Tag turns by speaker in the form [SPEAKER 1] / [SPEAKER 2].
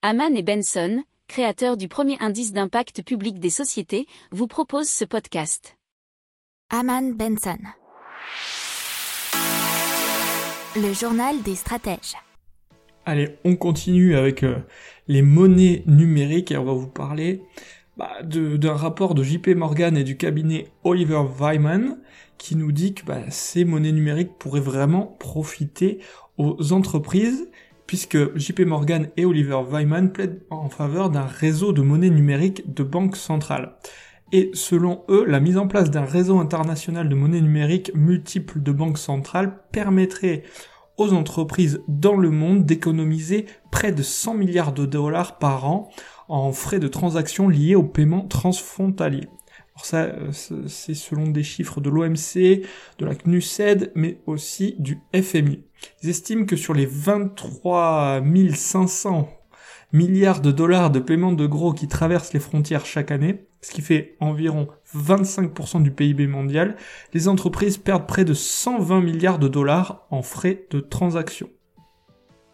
[SPEAKER 1] Haman et Benson, créateurs du premier indice d'impact public des sociétés, vous proposent ce podcast.
[SPEAKER 2] Haman Benson. Le journal des stratèges.
[SPEAKER 3] Allez, on continue avec euh, les monnaies numériques et on va vous parler bah, d'un rapport de JP Morgan et du cabinet Oliver Wyman qui nous dit que bah, ces monnaies numériques pourraient vraiment profiter aux entreprises puisque JP Morgan et Oliver Wyman plaident en faveur d'un réseau de monnaie numérique de banques centrales. Et selon eux, la mise en place d'un réseau international de monnaie numérique multiple de banques centrales permettrait aux entreprises dans le monde d'économiser près de 100 milliards de dollars par an en frais de transaction liés aux paiements transfrontaliers. Alors ça, euh, c'est selon des chiffres de l'OMC, de la CNUSED, mais aussi du FMI. Ils estiment que sur les 23 500 milliards de dollars de paiements de gros qui traversent les frontières chaque année, ce qui fait environ 25% du PIB mondial, les entreprises perdent près de 120 milliards de dollars en frais de transaction.